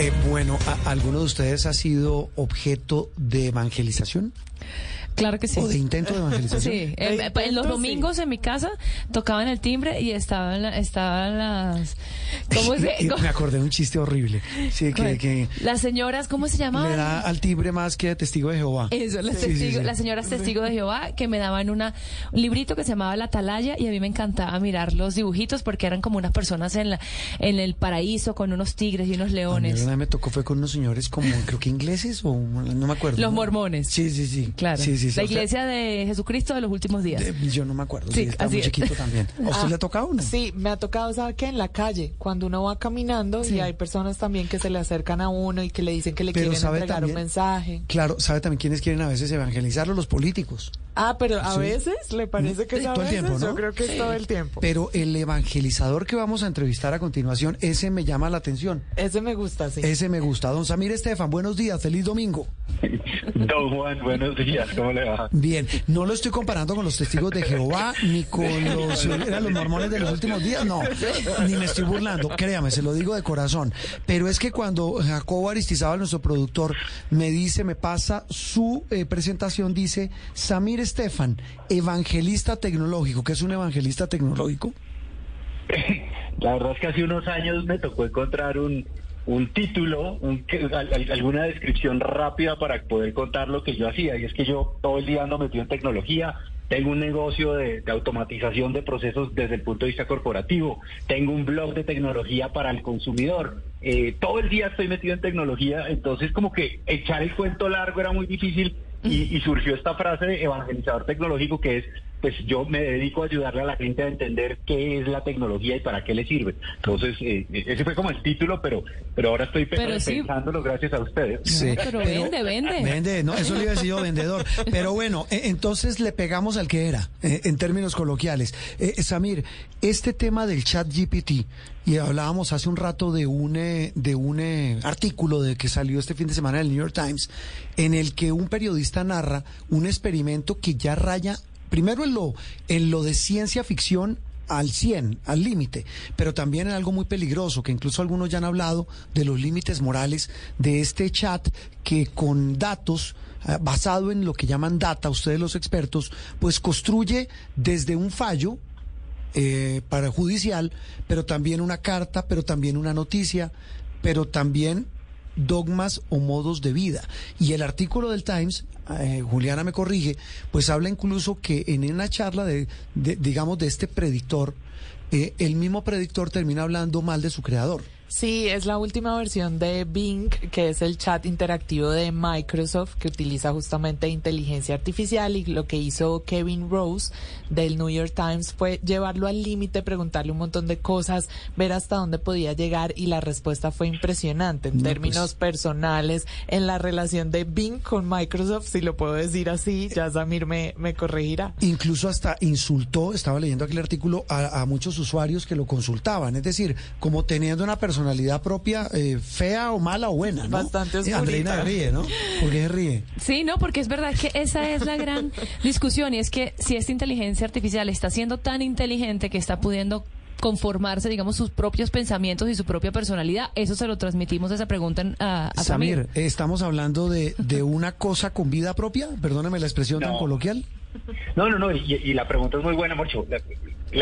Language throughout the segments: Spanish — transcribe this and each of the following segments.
Eh, bueno, ¿alguno de ustedes ha sido objeto de evangelización? Claro que sí. ¿O de intento de evangelización? Sí, en, en los domingos en mi casa tocaban el timbre y estaban, estaban las... ¿Cómo se Me acordé de un chiste horrible. Sí, que, que, Las señoras, ¿cómo se llamaban? Le da al timbre más que testigo de Jehová. Eso, las, las señoras testigos de Jehová que me daban una, un librito que se llamaba La Atalaya y a mí me encantaba mirar los dibujitos porque eran como unas personas en, la, en el paraíso con unos tigres y unos leones. A mí me tocó fue con unos señores como, creo que ingleses o no me acuerdo. Los mormones. Sí, sí, sí. Claro. Sí, sí, la iglesia de Jesucristo de los últimos días. yo no me acuerdo. Sí, está muy chiquito también. ¿A usted ah, le ha tocado uno? Sí, me ha tocado, ¿sabe qué? En la calle, cuando uno va caminando y hay personas también que se le acercan a uno y que le dicen que le quieren entregar un mensaje. Claro, ¿sabe también quiénes quieren a veces evangelizarlo? Los políticos. Ah, pero a veces le parece que es a todo el tiempo, ¿no? Yo creo que es todo el tiempo. Pero el evangelizador que vamos a entrevistar a continuación, ese me llama la atención. Ese me gusta, sí. Ese me gusta. Don Samir Estefan, buenos días, feliz domingo. Don Juan, buenos días, ¿cómo le va? Bien, no lo estoy comparando con los testigos de Jehová, ni con los, los mormones de los últimos días, no, ni me estoy burlando, créame, se lo digo de corazón. Pero es que cuando Jacobo Aristizábal, nuestro productor, me dice, me pasa su eh, presentación, dice Samir Estefan, evangelista tecnológico. ¿Qué es un evangelista tecnológico? La verdad es que hace unos años me tocó encontrar un, un título, alguna descripción rápida para poder contar lo que yo hacía. Y es que yo todo el día ando metido en tecnología, tengo un negocio de, automatización de procesos desde el punto de vista corporativo, tengo un blog de tecnología para el consumidor, eh, todo el día estoy metido en tecnología, entonces como que echar el cuento largo era muy difícil y, surgió esta frase de evangelizador tecnológico que es pues yo me dedico a ayudarle a la gente a entender qué es la tecnología y para qué le sirve. Entonces, eh, ese fue como el título, pero pero ahora estoy pensándolo gracias a ustedes. Sí, pero, vende, vende. Vende, no, eso le iba a decir yo, vendedor. Pero bueno, e, entonces le pegamos al que era, eh, en términos coloquiales. Eh, Samir, este tema del chat GPT, y hablábamos hace un rato de un, de un artículo de que salió este fin de semana en el New York Times, en el que un periodista narra un experimento que ya raya primero en lo, en lo de ciencia ficción al 100, al límite, pero también en algo muy peligroso, que incluso algunos ya han hablado de los límites morales de este chat que con datos, eh, basado en lo que llaman data, ustedes los expertos, pues construye desde un fallo eh, para judicial, pero también una carta, pero también una noticia, pero también dogmas o modos de vida. Y el artículo del Times, eh, Juliana me corrige, pues habla incluso que en una charla de, digamos, de este predictor, eh, el mismo predictor termina hablando mal de su creador. Sí, es la última versión de Bing, que es el chat interactivo de Microsoft que utiliza justamente inteligencia artificial y lo que hizo Kevin Rose del New York Times fue llevarlo al límite, preguntarle un montón de cosas, ver hasta dónde podía llegar y la respuesta fue impresionante en términos pues. personales, en la relación de Bing con Microsoft, si lo puedo decir así, ya Samir me, me corregirá. Incluso hasta insultó, estaba leyendo aquel artículo, a, a muchos usuarios que lo consultaban, es decir, como teniendo una persona personalidad propia, eh, fea o mala o buena, ¿no? Bastante oscurita. Andreina ríe, ¿no? ¿Por qué se ríe? Sí, no, porque es verdad que esa es la gran discusión y es que si esta inteligencia artificial está siendo tan inteligente que está pudiendo conformarse, digamos, sus propios pensamientos y su propia personalidad. Eso se lo transmitimos esa pregunta a, a Samir. ¿Estamos hablando de, de, una cosa con vida propia? Perdóname la expresión tan coloquial. No, no, no, y, la pregunta es muy buena, Morcho. La,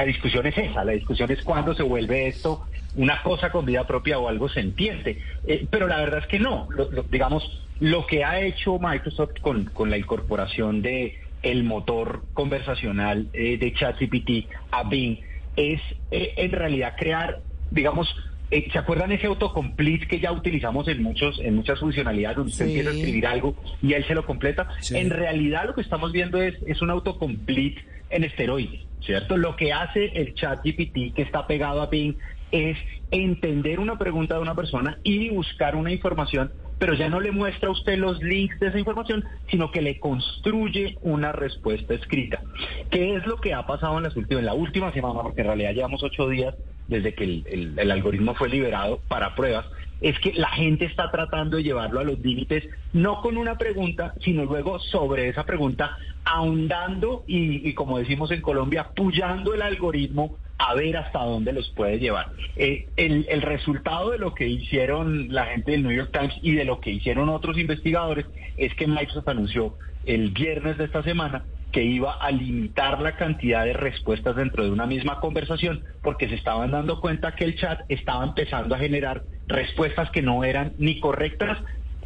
discusión es esa, la discusión es cuándo se vuelve esto una cosa con vida propia o algo sentiente. Eh, pero la verdad es que no. digamos, lo que ha hecho Microsoft con, con la incorporación de el motor conversacional eh, de ChatGPT a Bing es eh, en realidad crear, digamos, eh, ¿Se acuerdan ese autocomplete que ya utilizamos en muchos en muchas funcionalidades donde usted empieza a escribir algo y él se lo completa? En realidad lo que estamos viendo es, es un autocomplete en esteroides, ¿cierto? Lo que hace el chat GPT que está pegado a Bing es entender una pregunta de una persona y buscar una información pero ya no le muestra a usted los links de esa información, sino que le construye una respuesta escrita. ¿Qué es lo que ha pasado en, las últimas, en la última semana? Porque en realidad llevamos ocho días desde que el, algoritmo fue liberado para pruebas, es que la gente está tratando de llevarlo a los límites, no con una pregunta, sino luego sobre esa pregunta, ahondando y, y como decimos en Colombia, puyando el algoritmo a ver hasta dónde los puede llevar. Eh, el, el resultado de lo que hicieron la gente del New York Times y de lo que hicieron otros investigadores es que Microsoft anunció el viernes de esta semana que iba a limitar la cantidad de respuestas dentro de una misma conversación porque se estaban dando cuenta que el chat estaba empezando a generar respuestas que no eran ni correctas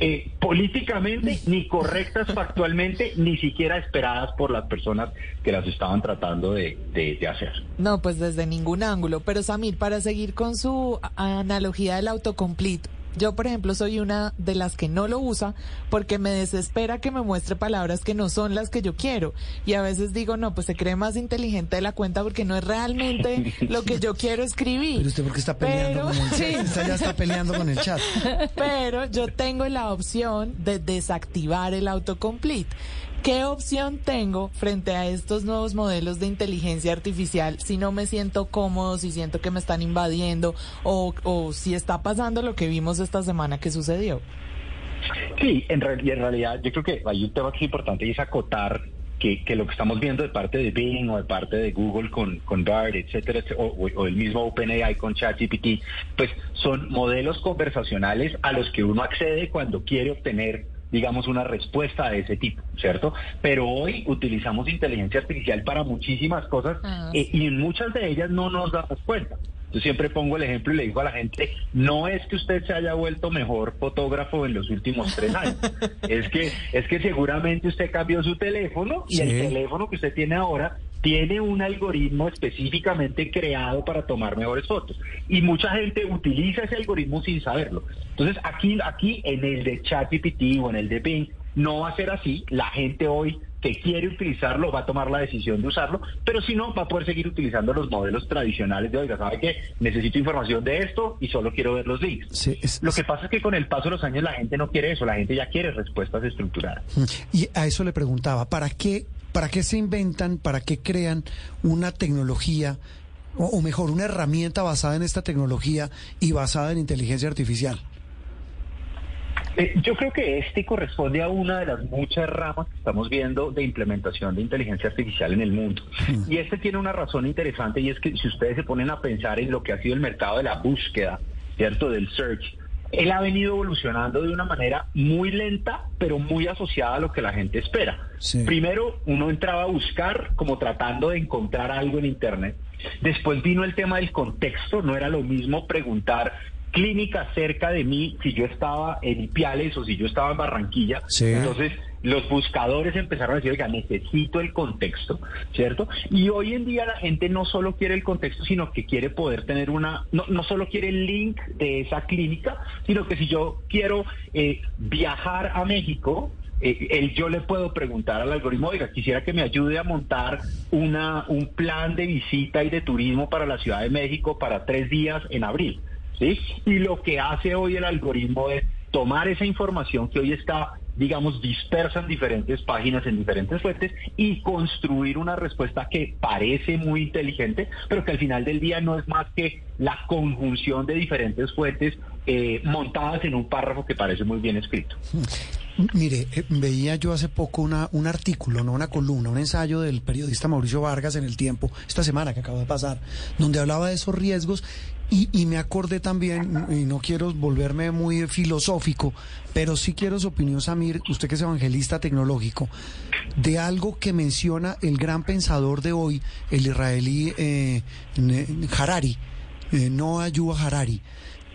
eh, políticamente, ni correctas factualmente, ni siquiera esperadas por las personas que las estaban tratando de, de, hacer. No, pues desde ningún ángulo. Pero Samir, para seguir con su analogía del autocomplete, yo, por ejemplo, soy una de las que no lo usa porque me desespera que me muestre palabras que no son las que yo quiero. Y a veces digo, no, pues se cree más inteligente de la cuenta porque no es realmente lo que yo quiero escribir. Pero usted porque está peleando con el chat. Usted ya está peleando con el chat. Pero yo tengo la opción de desactivar el autocomplete. ¿Qué opción tengo frente a estos nuevos modelos de inteligencia artificial si no me siento cómodo, si siento que me están invadiendo o, o si está pasando lo que vimos esta semana que sucedió? Sí, en, en realidad yo creo que hay un tema que es importante y es acotar que, que, lo que estamos viendo de parte de Bing o de parte de Google con, con BART, etcétera, o, o, el mismo OpenAI con ChatGPT, pues son modelos conversacionales a los que uno accede cuando quiere obtener digamos, una respuesta de ese tipo, ¿cierto? Pero hoy utilizamos inteligencia artificial para muchísimas cosas ah, eh, y en muchas de ellas no nos damos cuenta. Yo siempre pongo el ejemplo y le digo a la gente, no es que usted se haya vuelto mejor fotógrafo en los últimos tres años, es que es que seguramente usted cambió su teléfono y el teléfono que usted tiene ahora tiene un algoritmo específicamente creado para tomar mejores fotos. Y mucha gente utiliza ese algoritmo sin saberlo. Entonces, aquí, aquí en el de ChatGPT o en el de Bing, no va a ser así. La gente hoy que quiere utilizarlo va a tomar la decisión de usarlo, pero si no, va a poder seguir utilizando los modelos tradicionales de, oiga, ¿sabe qué? Necesito información de esto y solo quiero ver los links. Lo que pasa es que con el paso de los años la gente no quiere eso, la gente ya quiere respuestas estructuradas. Y a eso le preguntaba, ¿para qué ¿Para qué se inventan, para qué crean una tecnología, o, mejor, una herramienta basada en esta tecnología y basada en inteligencia artificial? Eh, yo creo que este corresponde a una de las muchas ramas que estamos viendo de implementación de inteligencia artificial en el mundo. Hmm. Y este tiene una razón interesante y es que si ustedes se ponen a pensar en lo que ha sido el mercado de la búsqueda, ¿cierto? Del search, él ha venido evolucionando de una manera muy lenta, pero muy asociada a lo que la gente espera. Primero, uno entraba a buscar como tratando de encontrar algo en Internet. Después vino el tema del contexto, no era lo mismo preguntar clínica cerca de mí si yo estaba en Ipiales o si yo estaba en Barranquilla. Entonces, los buscadores empezaron a decir, oiga, necesito el contexto, ¿cierto? Y hoy en día la gente no solo quiere el contexto, sino que quiere poder tener una, no, no solo quiere el link de esa clínica, sino que si yo quiero eh, viajar a México, eh, yo le puedo preguntar al algoritmo, oiga, quisiera que me ayude a montar una, un plan de visita y de turismo para la Ciudad de México para tres días en abril. ¿sí? Y lo que hace hoy el algoritmo es tomar esa información que hoy está digamos, dispersa en diferentes páginas, en diferentes fuentes y construir una respuesta que parece muy inteligente, pero que al final del día no es más que la conjunción de diferentes fuentes eh, montadas en un párrafo que parece muy bien escrito. Mire, eh, veía yo hace poco una, un artículo, no una columna, un ensayo del periodista Mauricio Vargas en El Tiempo, esta semana que acaba de pasar, donde hablaba de esos riesgos y, y, me acordé también, y no quiero volverme muy filosófico, pero sí quiero su opinión, Samir, usted que es evangelista tecnológico, de algo que menciona el gran pensador de hoy, el israelí eh, Harari, eh, Noah Yuval Harari,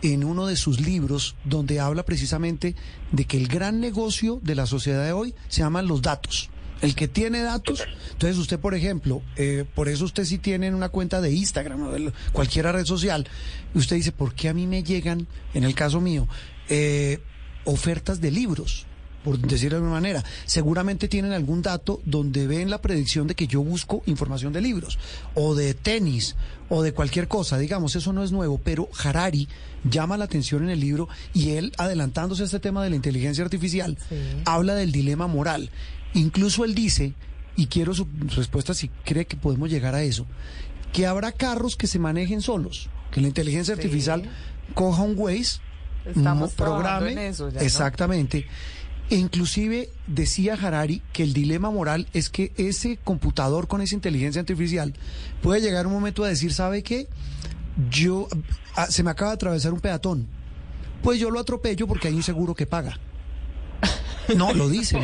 en uno de sus libros, donde habla precisamente de que el gran negocio de la sociedad de hoy se llaman los datos. El que tiene datos, entonces usted, por ejemplo, eh, por eso usted sí tiene una cuenta de Instagram o de cualquier red social, usted dice, ¿por qué a mí me llegan, en el caso mío, eh, ofertas de libros? por decirlo de alguna manera. Seguramente tienen algún dato donde ven la predicción de que yo busco información de libros, o de tenis, o de cualquier cosa. Digamos, eso no es nuevo, pero Harari llama la atención en el libro y él, adelantándose a este tema de la inteligencia artificial, habla del dilema moral. Incluso él dice, y quiero su respuesta si cree que podemos llegar a eso, que habrá carros que se manejen solos, que la inteligencia artificial coja un Waze, Estamos programe, en eso, exactamente, E inclusive decía Harari que el dilema moral es que ese computador con esa inteligencia artificial puede llegar un momento a decir, ¿sabe qué? Yo, ah, se me acaba de atravesar un peatón. Pues yo lo atropello porque hay un seguro que paga. No, lo dice.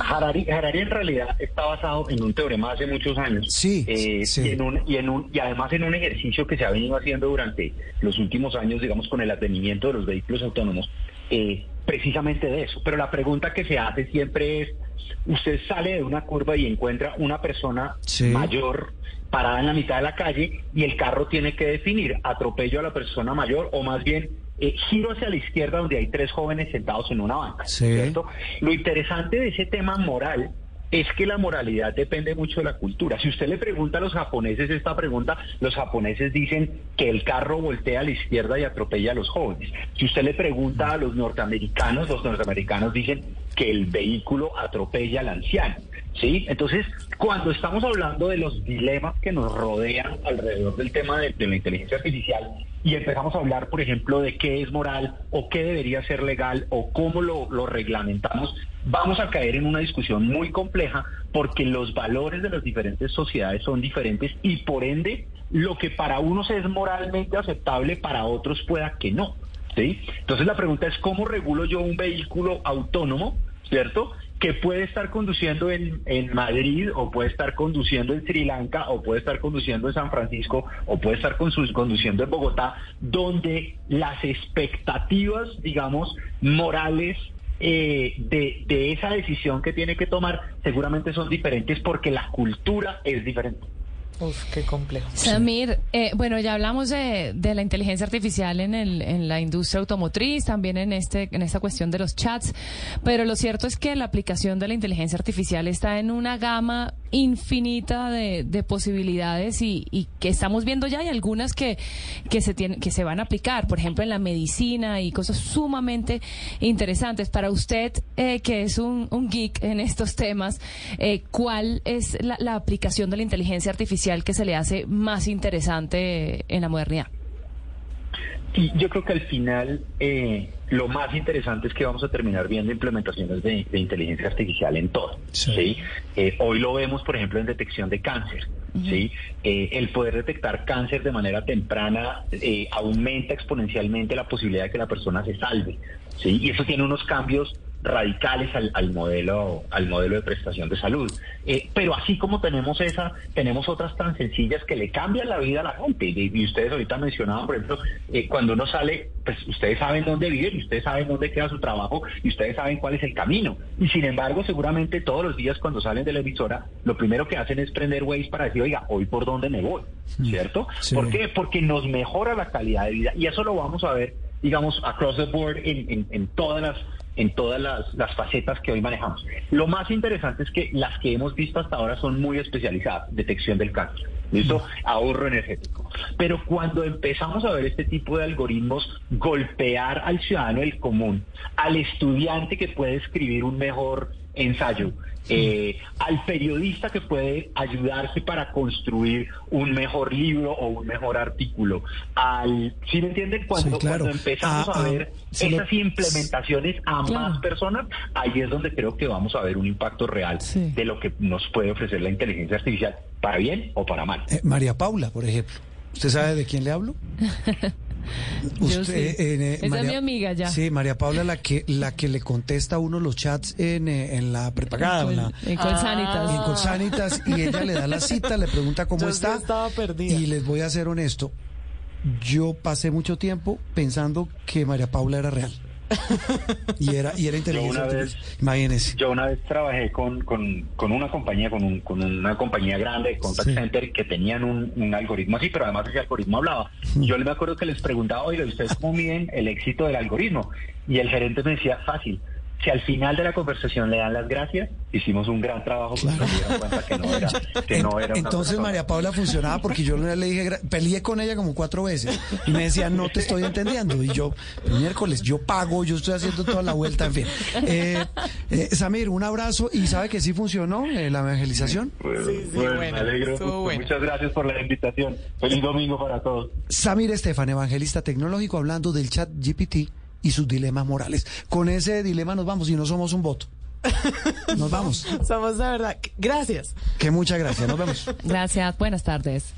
Harari, Harari en realidad está basado en un teorema hace muchos años. Sí, eh, sí. Y, en un, y, en un, y además en un ejercicio que se ha venido haciendo durante los últimos años, digamos, con el advenimiento de los vehículos autónomos, eh, precisamente de eso. Pero la pregunta que se hace siempre es, usted sale de una curva y encuentra una persona Sí. mayor parada en la mitad de la calle y el carro tiene que definir atropello a la persona mayor o más bien eh, giro hacia la izquierda donde hay tres jóvenes sentados en una banca. Sí. ¿cierto? Lo interesante de ese tema moral es que la moralidad depende mucho de la cultura. Si usted le pregunta a los japoneses esta pregunta, los japoneses dicen que el carro voltea a la izquierda y atropella a los jóvenes. Si usted le pregunta a los norteamericanos, los norteamericanos dicen que el vehículo atropella al anciano. ¿Sí? Entonces, cuando estamos hablando de los dilemas que nos rodean alrededor del tema de, la inteligencia artificial y empezamos a hablar, por ejemplo, de qué es moral o qué debería ser legal o cómo lo, lo reglamentamos, vamos a caer en una discusión muy compleja porque los valores de las diferentes sociedades son diferentes y por ende lo que para unos es moralmente aceptable, para otros pueda que no. ¿sí? Entonces la pregunta es cómo regulo yo un vehículo autónomo, ¿cierto? Que puede estar conduciendo en, en Madrid o puede estar conduciendo en Sri Lanka o puede estar conduciendo en San Francisco o puede estar conduciendo en Bogotá, donde las expectativas, digamos, morales eh, de, de esa decisión que tiene que tomar seguramente son diferentes porque la cultura es diferente. Uf, qué complejo. Samir, eh, bueno, ya hablamos de, de la inteligencia artificial en, el, en la industria automotriz, también en, este, en esta cuestión de los chats, pero lo cierto es que la aplicación de la inteligencia artificial está en una gama infinita de, de posibilidades y, y que estamos viendo ya hay algunas que, que, se tienen, que se van a aplicar, por ejemplo, en la medicina y cosas sumamente interesantes. Para usted, eh, que es un, un geek en estos temas, eh, ¿cuál es la, la aplicación de la inteligencia artificial que se le hace más interesante en la modernidad? Y yo creo que al final eh, lo más interesante es que vamos a terminar viendo implementaciones de, de inteligencia artificial en todo. Sí. ¿sí? Eh, hoy lo vemos, por ejemplo, en detección de cáncer. ¿sí? Eh, el poder detectar cáncer de manera temprana eh, aumenta exponencialmente la posibilidad de que la persona se salve. ¿sí? Y eso tiene unos cambios radicales al, al modelo al modelo de prestación de salud. Eh, pero así como tenemos esa tenemos otras tan sencillas que le cambian la vida a la gente. Y, y ustedes ahorita mencionaban por ejemplo eh, cuando uno sale pues ustedes saben dónde viven y ustedes saben dónde queda su trabajo y ustedes saben cuál es el camino. Y sin embargo seguramente todos los días cuando salen de la emisora lo primero que hacen es prender Waze para decir oiga hoy por dónde me voy cierto Sí. ¿por qué? porque nos mejora la calidad de vida. Y eso lo vamos a ver digamos across the board en, en- en todas las en todas las, las facetas que hoy manejamos. Lo más interesante es que las que hemos visto hasta ahora son muy especializadas, detección del cáncer, ¿listo? Ahorro energético. Pero cuando empezamos a ver este tipo de algoritmos golpear al ciudadano del común, al estudiante que puede escribir un mejor ensayo, eh, al periodista que puede ayudarse para construir un mejor libro o un mejor artículo, al, ¿sí me entienden? Cuando, Sí, claro. cuando empezamos Ah, a ah, ver lo- esas implementaciones a Claro. más personas, ahí es donde creo que vamos a ver un impacto real Sí. de lo que nos puede ofrecer la inteligencia artificial, para bien o para mal. Eh, María Paula, por ejemplo. ¿Usted sabe de quién le hablo? Sí. eh, Esa es mi amiga ya. Sí, María Paula, la que la que le contesta a uno los chats en, eh, en la prepagada, en, la, En Colsanitas. en Colsanitas, y ella le da la cita, le pregunta cómo Yo está. sí estaba perdida. Y les voy a ser honesto, yo pasé mucho tiempo pensando que María Paula era real. Y era, y era inteligencia una vez- artificial. Imagínese. Yo una vez trabajé con, con, con una compañía, con, un- con una compañía grande de contact Sí. center que tenían un, un algoritmo así, pero además ese algoritmo hablaba. Yo me acuerdo que les preguntaba, oiga, ¿ustedes cómo miden el éxito del algoritmo? Y el gerente me decía, fácil. Si al final de la conversación le dan las gracias, hicimos un gran trabajo porque se dieron cuenta que no era, que no era Entonces. María Paula funcionaba porque yo le dije, peleé con ella como cuatro veces y me decía, no te estoy entendiendo. Y yo, miércoles, yo pago, yo estoy haciendo toda la vuelta, en fin. Eh, eh, Samir, un abrazo y sabe que sí funcionó eh, la evangelización. Bueno, Sí, sí, bueno, bueno, me alegro. bueno. Muchas gracias por la invitación. Feliz domingo para todos. Samir Estefan, evangelista tecnológico, hablando del chat GPT y sus dilemas morales. Con ese dilema nos vamos y no somos un voto. Nos vamos. Somos de verdad. Gracias. Que muchas gracias. Nos vemos. Gracias. Buenas tardes.